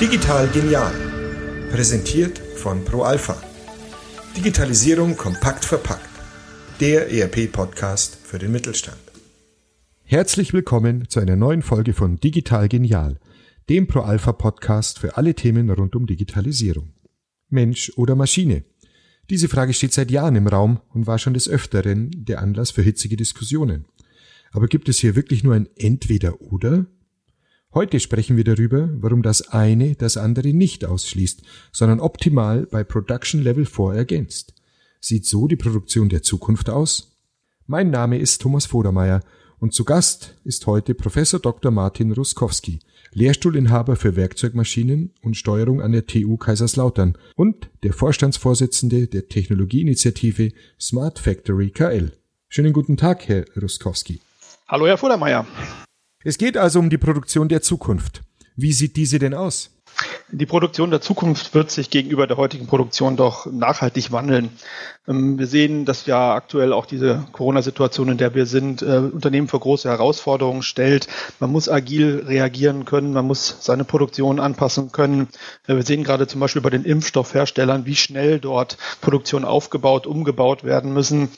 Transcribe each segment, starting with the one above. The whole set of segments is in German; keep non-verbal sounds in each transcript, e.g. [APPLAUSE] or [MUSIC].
Digital genial. Präsentiert von ProAlpha. Digitalisierung kompakt verpackt. Der ERP-Podcast für den Mittelstand. Herzlich willkommen zu einer neuen Folge von Digital Genial, dem ProAlpha-Podcast für alle Themen rund um Digitalisierung. Mensch oder Maschine? Diese Frage steht seit Jahren im Raum und war schon des Öfteren der Anlass für hitzige Diskussionen. Aber gibt es hier wirklich nur ein Entweder-Oder? Heute sprechen wir darüber, warum das eine das andere nicht ausschließt, sondern optimal bei Production Level 4 ergänzt. Sieht so die Produktion der Zukunft aus? Mein Name ist Thomas Vodermeier und zu Gast ist heute Professor Dr. Martin Ruskowski, Lehrstuhlinhaber für Werkzeugmaschinen und Steuerung an der TU Kaiserslautern und der Vorstandsvorsitzende der Technologieinitiative Smart Factory KL. Schönen guten Tag, Herr Ruskowski. Hallo, Herr Vodermeier. Es geht also um die Produktion der Zukunft. Wie sieht diese denn aus? Die Produktion der Zukunft wird sich gegenüber der heutigen Produktion doch nachhaltig wandeln. Ähm, wir sehen, dass ja aktuell auch diese Corona-Situation, in der wir sind, äh, Unternehmen vor große Herausforderungen stellt. Man muss agil reagieren können, man muss seine Produktion anpassen können. Wir sehen gerade zum Beispiel bei den Impfstoffherstellern, wie schnell dort Produktion aufgebaut, umgebaut werden müssen.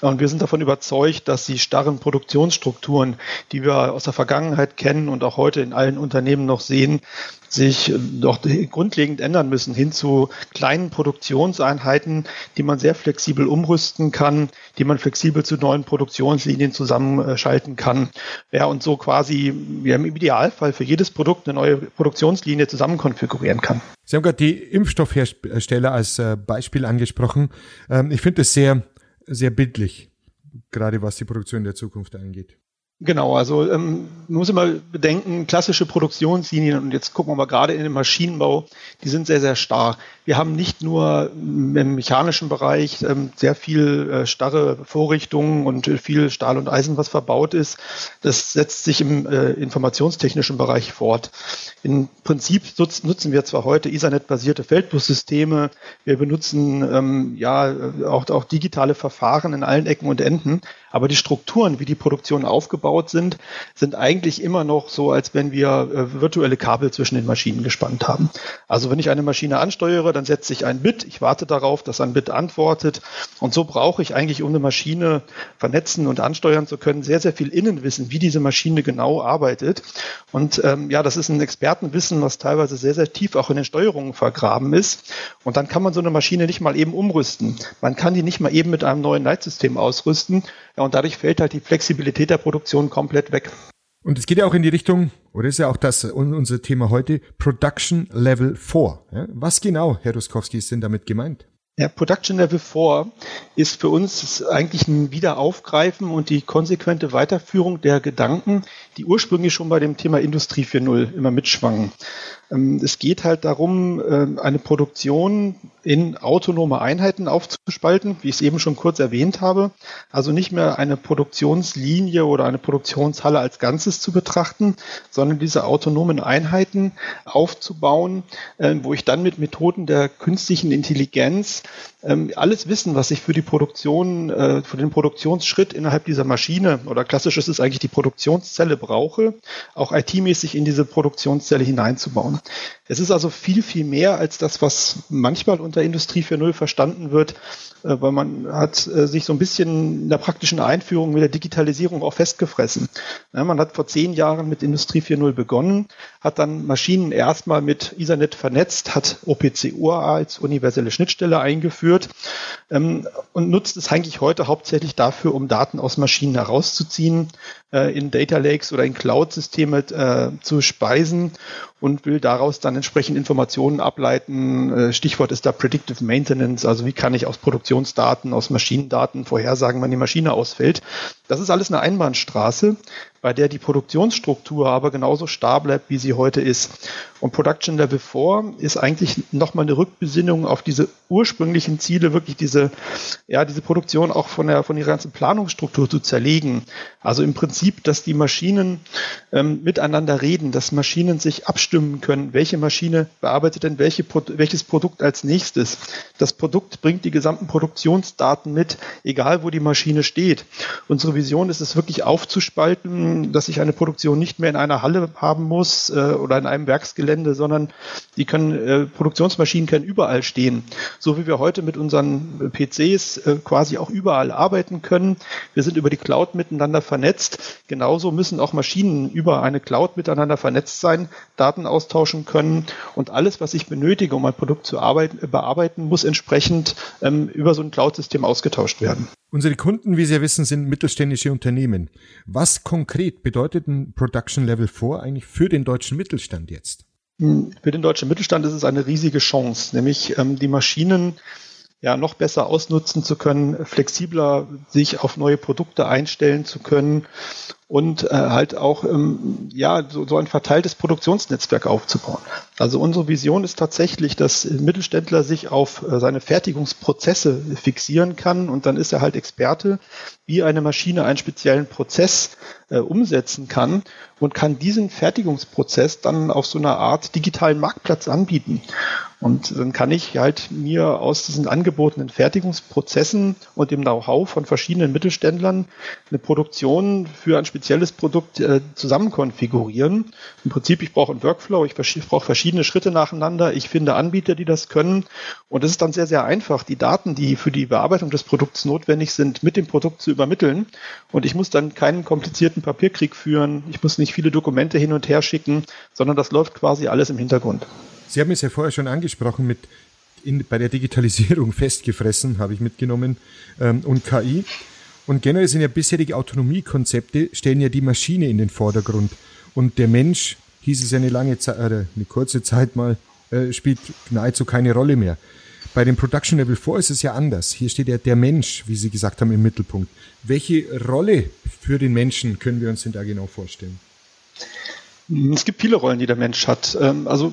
Und wir sind davon überzeugt, dass die starren Produktionsstrukturen, die wir aus der Vergangenheit kennen und auch heute in allen Unternehmen noch sehen, sich doch grundlegend ändern müssen hin zu kleinen Produktionseinheiten, die man sehr flexibel umrüsten kann, die man flexibel zu neuen Produktionslinien zusammenschalten kann. Ja, und so quasi ja, im Idealfall für jedes Produkt eine neue Produktionslinie zusammen konfigurieren kann. Sie haben gerade die Impfstoffhersteller als äh, Beispiel angesprochen. Ähm, ich finde es sehr, sehr bildlich, gerade was die Produktion der Zukunft angeht. Genau, also ähm, man muss immer bedenken, klassische Produktionslinien, und jetzt gucken wir mal gerade in den Maschinenbau, die sind sehr, sehr starr. Wir haben nicht nur im mechanischen Bereich ähm, sehr viel äh, starre Vorrichtungen und viel Stahl und Eisen, was verbaut ist. Das setzt sich im äh, informationstechnischen Bereich fort. Im Prinzip nutz, nutzen wir zwar heute Ethernet-basierte Feldbussysteme, wir benutzen ähm, ja auch, auch digitale Verfahren in allen Ecken und Enden, aber die Strukturen, wie die Produktion aufgebaut sind, sind eigentlich immer noch so, als wenn wir äh, virtuelle Kabel zwischen den Maschinen gespannt haben. Also wenn ich eine Maschine ansteuere, dann setze ich ein Bit, ich warte darauf, dass ein Bit antwortet. Und so brauche ich eigentlich, um eine Maschine vernetzen und ansteuern zu können, sehr, sehr viel Innenwissen, wie diese Maschine genau arbeitet. Und ähm, ja, das ist ein Expertenwissen, was teilweise sehr, sehr tief auch in den Steuerungen vergraben ist. Und dann kann man so eine Maschine nicht mal eben umrüsten. Man kann die nicht mal eben mit einem neuen Leitsystem ausrüsten. Ja, und dadurch fällt halt die Flexibilität der Produktion komplett weg. Und es geht ja auch in die Richtung, oder ist ja auch das unser Thema heute, Production Level 4. Was genau, Herr Ruskowski, ist denn damit gemeint? Ja, Production Level 4 ist für uns eigentlich ein Wiederaufgreifen und die konsequente Weiterführung der Gedanken, die ursprünglich schon bei dem Thema Industrie 4.0 immer mitschwangen. Ähm, es geht halt darum, ähm, eine Produktion in autonome Einheiten aufzuspalten, wie ich es eben schon kurz erwähnt habe. Also nicht mehr eine Produktionslinie oder eine Produktionshalle als Ganzes zu betrachten, sondern diese autonomen Einheiten aufzubauen, ähm, wo ich dann mit Methoden der künstlichen Intelligenz alles Wissen, was ich für die Produktion, äh, für den Produktionsschritt innerhalb dieser Maschine oder klassisch ist es eigentlich die Produktionszelle brauche, auch IT-mäßig in diese Produktionszelle hineinzubauen. Es ist also viel, viel mehr als das, was manchmal unter Industrie 4.0 verstanden wird, äh, weil man hat äh, sich so ein bisschen in der praktischen Einführung mit der Digitalisierung auch festgefressen. Man hat vor zehn Jahren mit Industrie 4.0 begonnen, hat dann Maschinen erstmal mit Ethernet vernetzt, hat OPC UA als universelle Schnittstelle eingeführt ähm, und nutzt es eigentlich heute hauptsächlich dafür, um Daten aus Maschinen herauszuziehen, äh, in Data Lakes oder in Cloud-Systeme zu speisen und will daraus dann entsprechend Informationen ableiten. Äh, Stichwort ist da Predictive Maintenance, also wie kann ich aus Produktionsdaten, aus Maschinendaten vorhersagen, wann die Maschine ausfällt. Das ist alles eine Einbahnstraße bei der die Produktionsstruktur aber genauso starr bleibt, wie sie heute ist. Und Production Level 4 ist eigentlich nochmal eine Rückbesinnung auf diese ursprünglichen Ziele, wirklich diese, ja, diese Produktion auch von der, von ihrer ganzen Planungsstruktur zu zerlegen. Also im Prinzip, dass die Maschinen ähm, miteinander reden, dass Maschinen sich abstimmen können, welche Maschine bearbeitet denn welche, welches Produkt als nächstes. Das Produkt bringt die gesamten Produktionsdaten mit, egal wo die Maschine steht. Wie Vision ist es wirklich aufzuspalten, dass ich eine Produktion nicht mehr in einer Halle haben muss äh, oder in einem Werksgelände, sondern die können, äh, Produktionsmaschinen können überall stehen. So wie wir heute mit unseren PCs äh, quasi auch überall arbeiten können. Wir sind über die Cloud miteinander vernetzt. Genauso müssen auch Maschinen über eine Cloud miteinander vernetzt sein, Daten austauschen können und alles, was ich benötige, um ein Produkt zu arbeiten, bearbeiten, muss entsprechend ähm, über so ein Cloud-System ausgetauscht werden. Unsere Kunden, wie Sie ja wissen, sind mittelständische Unternehmen. Was konkret bedeutet ein Production Level 4 eigentlich für den deutschen Mittelstand jetzt? Für den deutschen Mittelstand ist es eine riesige Chance, nämlich ähm, die Maschinen ja noch besser ausnutzen zu können, flexibler sich auf neue Produkte einstellen zu können und äh, halt auch ähm, ja so, so ein verteiltes Produktionsnetzwerk aufzubauen. Also unsere Vision ist tatsächlich, dass Mittelständler sich auf äh, seine Fertigungsprozesse fixieren kann und dann ist er halt Experte, wie eine Maschine einen speziellen Prozess äh, umsetzen kann und kann diesen Fertigungsprozess dann auf so einer Art digitalen Marktplatz anbieten. Und dann kann ich halt mir aus diesen angebotenen Fertigungsprozessen und dem Know-how von verschiedenen Mittelständlern eine Produktion für ein spezielles Produkt äh, zusammen konfigurieren. Im Prinzip, ich brauche einen Workflow, ich brauche verschiedene Schritte nacheinander, ich finde Anbieter, die das können. Und es ist dann sehr, sehr einfach, die Daten, die für die Bearbeitung des Produkts notwendig sind, mit dem Produkt zu übermitteln. Und ich muss dann keinen komplizierten Papierkrieg führen, ich muss nicht viele Dokumente hin und her schicken, sondern das läuft quasi alles im Hintergrund. Sie haben es ja vorher schon angesprochen mit in, bei der Digitalisierung [LAUGHS] festgefressen, habe ich mitgenommen, ähm, und KI. Und generell sind ja bisherige Autonomiekonzepte, stellen ja die Maschine in den Vordergrund. Und der Mensch, hieß es ja eine lange Zeit, äh, eine kurze Zeit mal, äh, spielt nahezu keine Rolle mehr. Bei dem Production Level 4 ist es ja anders. Hier steht ja der Mensch, wie Sie gesagt haben, im Mittelpunkt. Welche Rolle für den Menschen können wir uns denn da genau vorstellen? Es gibt viele Rollen, die der Mensch hat. Ähm, also,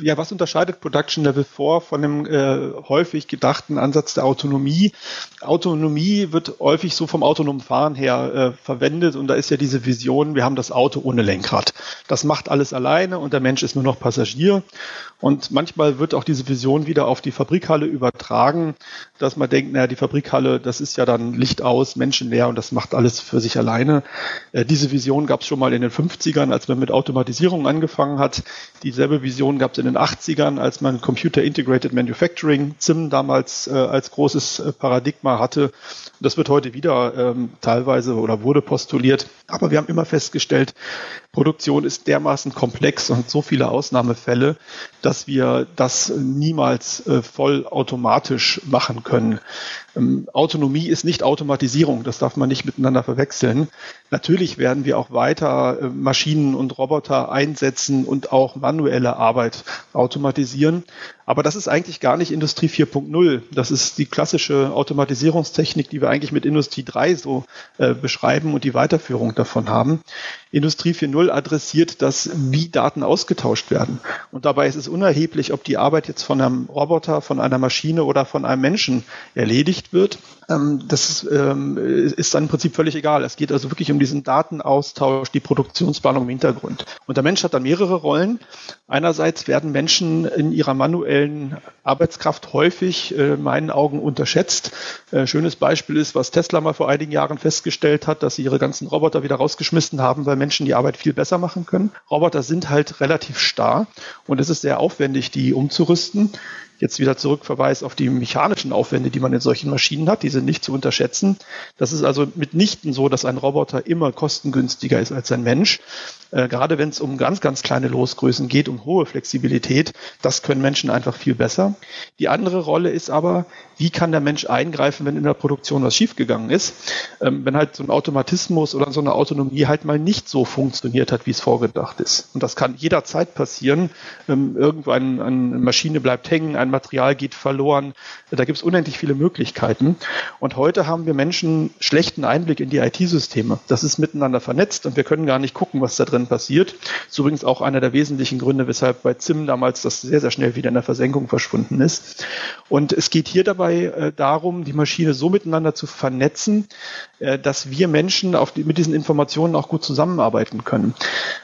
ja, was unterscheidet Production Level 4 von dem äh, häufig gedachten Ansatz der Autonomie? Autonomie wird häufig so vom autonomen Fahren her äh, verwendet und da ist ja diese Vision, wir haben das Auto ohne Lenkrad. Das macht alles alleine und der Mensch ist nur noch Passagier. Und manchmal wird auch diese Vision wieder auf die Fabrikhalle übertragen, dass man denkt, naja, die Fabrikhalle, das ist ja dann Licht aus, menschenleer und das macht alles für sich alleine. Äh, diese Vision gab es schon mal in den 50ern, als man mit Automatisierung angefangen hat. Dieselbe Vision gab es in den 80ern, als man Computer Integrated Manufacturing, ZIM damals äh, als großes äh, Paradigma hatte. Das wird heute wieder ähm, teilweise oder wurde postuliert. Aber wir haben immer festgestellt, Produktion ist dermaßen komplex und so viele Ausnahmefälle, dass wir das niemals äh, vollautomatisch machen können. Ähm, Autonomie ist nicht Automatisierung, das darf man nicht miteinander verwechseln. Natürlich werden wir auch weiter äh, Maschinen und Roboter einsetzen und auch manuelle Arbeit automatisieren. Aber das ist eigentlich gar nicht Industrie 4.0. Das ist die klassische Automatisierungstechnik, die wir eigentlich mit Industrie 3 so äh, beschreiben und die Weiterführung davon haben. Industrie 4.0 adressiert das, wie Daten ausgetauscht werden. Und dabei ist es unerheblich, ob die Arbeit jetzt von einem Roboter, von einer Maschine oder von einem Menschen erledigt wird. Ähm, das ähm, ist dann im Prinzip völlig egal. Es geht also wirklich um diesen Datenaustausch, die Produktionsplanung im Hintergrund. Und der Mensch hat da mehrere Rollen. Einerseits werden Menschen in ihrer manuellen Arbeitskraft häufig äh, in meinen Augen unterschätzt. Äh, schönes Beispiel ist, was Tesla mal vor einigen Jahren festgestellt hat, dass sie ihre ganzen Roboter wieder rausgeschmissen haben, weil Menschen die Arbeit viel besser machen können. Roboter sind halt relativ starr und es ist sehr aufwendig, die umzurüsten jetzt wieder zurückverweist auf die mechanischen Aufwände, die man in solchen Maschinen hat. Die sind nicht zu unterschätzen. Das ist also mitnichten so, dass ein Roboter immer kostengünstiger ist als ein Mensch. Äh, gerade wenn es um ganz, ganz kleine Losgrößen geht, um hohe Flexibilität, das können Menschen einfach viel besser. Die andere Rolle ist aber, wie kann der Mensch eingreifen, wenn in der Produktion was schiefgegangen ist? Ähm, wenn halt so ein Automatismus oder so eine Autonomie halt mal nicht so funktioniert hat, wie es vorgedacht ist. Und das kann jederzeit passieren. Ähm, irgendwann eine Maschine bleibt hängen, ein Material geht verloren. Da gibt es unendlich viele Möglichkeiten. Und heute haben wir Menschen schlechten Einblick in die IT-Systeme. Das ist miteinander vernetzt und wir können gar nicht gucken, was da drin passiert. Das ist übrigens auch einer der wesentlichen Gründe, weshalb bei ZIM damals das sehr, sehr schnell wieder in der Versenkung verschwunden ist. Und es geht hier dabei äh, darum, die Maschine so miteinander zu vernetzen, äh, dass wir Menschen die, mit diesen Informationen auch gut zusammenarbeiten können.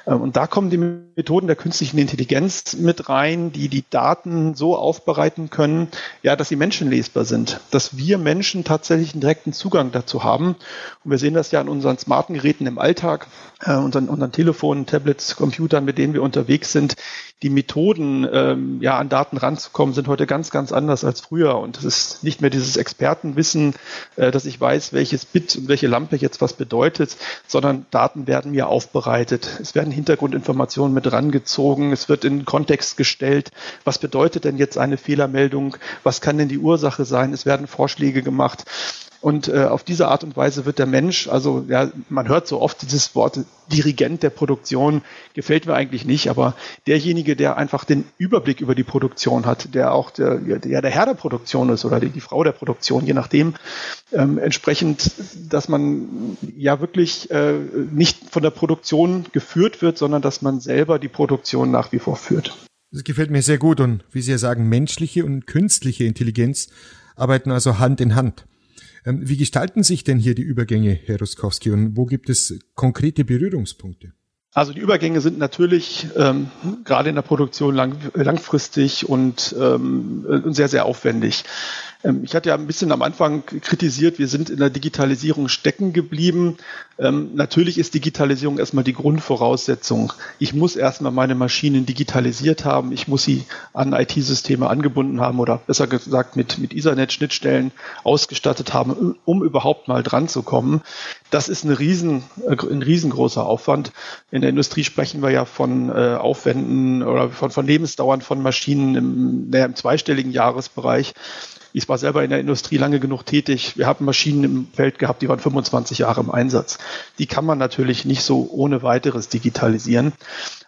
Äh, und da kommen die Methoden der künstlichen Intelligenz mit rein, die die Daten so aufbereiten, aufbereiten können, ja, dass sie menschenlesbar sind, dass wir Menschen tatsächlich einen direkten Zugang dazu haben. Und wir sehen das ja an unseren smarten Geräten im Alltag, äh, unseren, unseren Telefonen, Tablets, Computern, mit denen wir unterwegs sind. Die Methoden, ähm, ja, an Daten ranzukommen, sind heute ganz, ganz anders als früher. Und es ist nicht mehr dieses Expertenwissen, äh, dass ich weiß, welches Bit und welche Lampe jetzt was bedeutet, sondern Daten werden mir aufbereitet. Es werden Hintergrundinformationen mit rangezogen. Es wird in Kontext gestellt. Was bedeutet denn jetzt eine Fehlermeldung? Was kann denn die Ursache sein? Es werden Vorschläge gemacht. Und äh, auf diese Art und Weise wird der Mensch, also ja, man hört so oft dieses Wort Dirigent der Produktion, gefällt mir eigentlich nicht, aber derjenige, der einfach den Überblick über die Produktion hat, der auch der, ja, der Herr der Produktion ist oder die, die Frau der Produktion, je nachdem, ähm, entsprechend, dass man ja wirklich äh, nicht von der Produktion geführt wird, sondern dass man selber die Produktion nach wie vor führt. Das gefällt mir sehr gut und wie Sie ja sagen, menschliche und künstliche Intelligenz arbeiten also Hand in Hand. Ähm, wie gestalten sich denn hier die Übergänge, Herr Ruskowski, und wo gibt es konkrete Berührungspunkte? Also die Übergänge sind natürlich ähm, gerade in der Produktion lang, langfristig und ähm, sehr, sehr aufwendig. Ähm, ich hatte ja ein bisschen am Anfang kritisiert, wir sind in der Digitalisierung stecken geblieben. Ähm, natürlich ist Digitalisierung erstmal die Grundvoraussetzung. Ich muss erstmal meine Maschinen digitalisiert haben. Ich muss sie an IT-Systeme angebunden haben oder besser gesagt mit, mit Ethernet-Schnittstellen ausgestattet haben, um überhaupt mal dran zu kommen. Das ist eine riesen, äh, ein riesengroßer Aufwand. In der Industrie sprechen wir ja von äh, Aufwänden oder von, von Lebensdauern von Maschinen im, naja, im zweistelligen Jahresbereich. Ich war selber in der Industrie lange genug tätig. Wir haben Maschinen im Feld gehabt, die waren 25 Jahre im Einsatz. Die kann man natürlich nicht so ohne weiteres digitalisieren.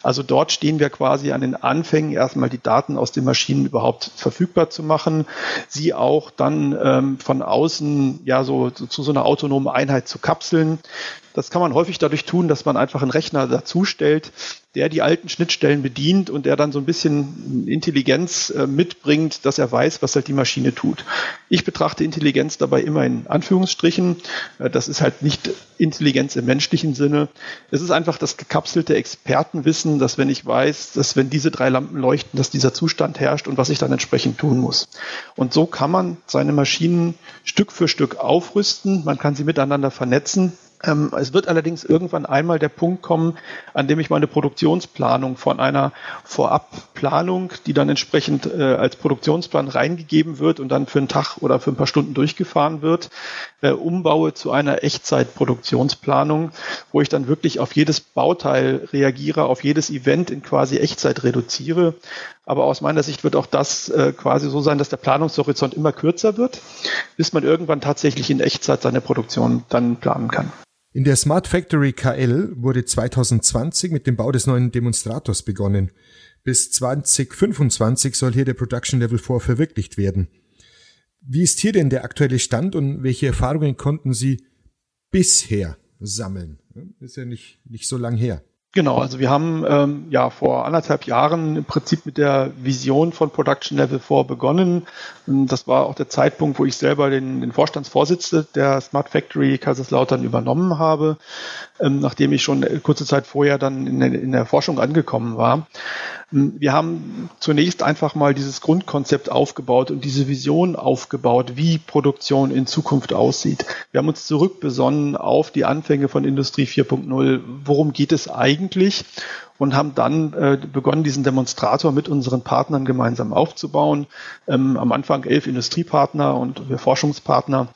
Also dort stehen wir quasi an den Anfängen, erstmal die Daten aus den Maschinen überhaupt verfügbar zu machen, sie auch dann ähm, von außen ja so, so zu so einer autonomen Einheit zu kapseln. Das kann man häufig dadurch tun, dass man einfach einen Rechner dazustellt, der die alten Schnittstellen bedient und der dann so ein bisschen Intelligenz äh, mitbringt, dass er weiß, was halt die Maschine tut. Ich betrachte Intelligenz dabei immer in Anführungsstrichen. Äh, das ist halt nicht Intelligenz im menschlichen Sinne. Es ist einfach das gekapselte Expertenwissen, dass wenn ich weiß, dass wenn diese drei Lampen leuchten, dass dieser Zustand herrscht und was ich dann entsprechend tun muss. Und so kann man seine Maschinen Stück für Stück aufrüsten. Man kann sie miteinander vernetzen es wird allerdings irgendwann einmal der Punkt kommen, an dem ich meine Produktionsplanung von einer Vorabplanung, die dann entsprechend äh, als Produktionsplan reingegeben wird und dann für einen Tag oder für ein paar Stunden durchgefahren wird, äh, umbaue zu einer Echtzeitproduktionsplanung, wo ich dann wirklich auf jedes Bauteil reagiere, auf jedes Event in quasi Echtzeit reduziere. Aber aus meiner Sicht wird auch das äh, quasi so sein, dass der Planungshorizont immer kürzer wird, bis man irgendwann tatsächlich in Echtzeit seine Produktion dann planen kann. In der Smart Factory KL wurde 2020 mit dem Bau des neuen Demonstrators begonnen. Bis 2025 soll hier der Production Level 4 verwirklicht werden. Wie ist hier denn der aktuelle Stand und welche Erfahrungen konnten Sie bisher sammeln? Ist ja nicht, nicht so lang her. Genau, also wir haben ähm, ja vor anderthalb Jahren im Prinzip mit der Vision von Production Level 4 begonnen. Und das war auch der Zeitpunkt, wo ich selber den, den Vorstandsvorsitz der Smart Factory Kaiserslautern übernommen habe, ähm, nachdem ich schon kurze Zeit vorher dann in, in der Forschung angekommen war. Wir haben zunächst einfach mal dieses Grundkonzept aufgebaut und diese Vision aufgebaut, wie Produktion in Zukunft aussieht. Wir haben uns zurückbesonnen auf die Anfänge von Industrie 4.0. Worum geht es eigentlich? eigentlich und haben dann äh, begonnen, diesen Demonstrator mit unseren Partnern gemeinsam aufzubauen. Ähm, am Anfang elf Industriepartner und Forschungspartner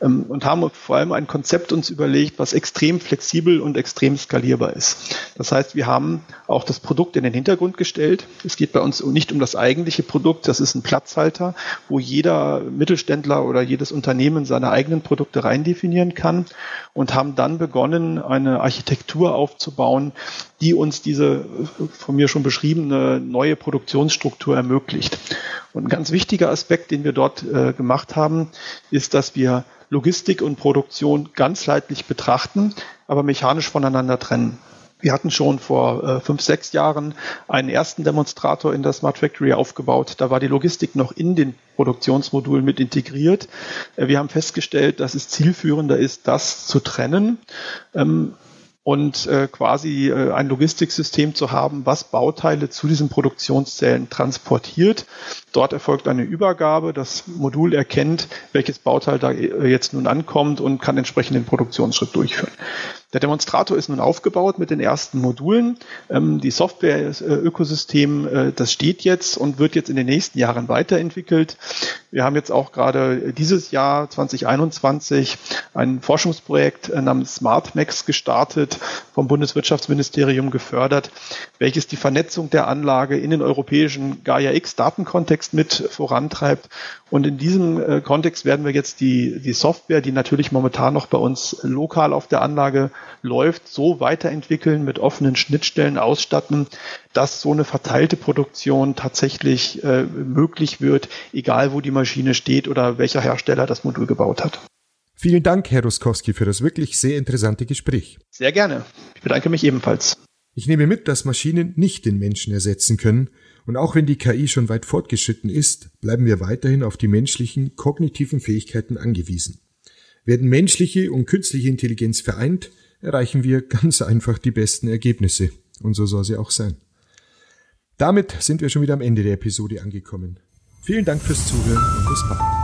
ähm, und haben vor allem ein Konzept uns überlegt, was extrem flexibel und extrem skalierbar ist. Das heißt, wir haben auch das Produkt in den Hintergrund gestellt. Es geht bei uns nicht um das eigentliche Produkt, das ist ein Platzhalter, wo jeder Mittelständler oder jedes Unternehmen seine eigenen Produkte rein definieren kann und haben dann begonnen, eine Architektur aufzubauen, die uns diese von mir schon beschriebene neue Produktionsstruktur ermöglicht. Und ein ganz wichtiger Aspekt, den wir dort äh, gemacht haben, ist, dass wir Logistik und Produktion ganzheitlich betrachten, aber mechanisch voneinander trennen. Wir hatten schon vor äh, fünf, sechs Jahren einen ersten Demonstrator in der Smart Factory aufgebaut. Da war die Logistik noch in den Produktionsmodulen mit integriert. Äh, wir haben festgestellt, dass es zielführender ist, das zu trennen. Ähm, und äh, quasi äh, ein Logistiksystem zu haben, was Bauteile zu diesen Produktionszellen transportiert. Dort erfolgt eine Übergabe. Das Modul erkennt, welches Bauteil da äh, jetzt nun ankommt und kann entsprechend den Produktionsschritt durchführen. Der Demonstrator ist nun aufgebaut mit den ersten Modulen. Ähm, die Software-Ökosystem, äh, das steht jetzt und wird jetzt in den nächsten Jahren weiterentwickelt. Wir haben jetzt auch gerade dieses Jahr 2021 ein Forschungsprojekt äh, namens SmartMax gestartet, vom Bundeswirtschaftsministerium gefördert, welches die Vernetzung der Anlage in den europäischen Gaia-X-Datenkontext mit vorantreibt. Und in diesem äh, Kontext werden wir jetzt die, die Software, die natürlich momentan noch bei uns lokal auf der Anlage läuft, so weiterentwickeln, mit offenen Schnittstellen ausstatten, dass so eine verteilte Produktion tatsächlich äh, möglich wird, egal wo die Maschine steht oder welcher Hersteller das Modul gebaut hat. Vielen Dank, Herr Ruskowski, für das wirklich sehr interessante Gespräch. Sehr gerne. Ich bedanke mich ebenfalls. Ich nehme mit, dass Maschinen nicht den Menschen ersetzen können, und auch wenn die KI schon weit fortgeschritten ist, bleiben wir weiterhin auf die menschlichen kognitiven Fähigkeiten angewiesen. Werden menschliche und künstliche Intelligenz vereint, erreichen wir ganz einfach die besten Ergebnisse. Und so soll sie auch sein. Damit sind wir schon wieder am Ende der Episode angekommen. Vielen Dank fürs Zuhören und bis bald.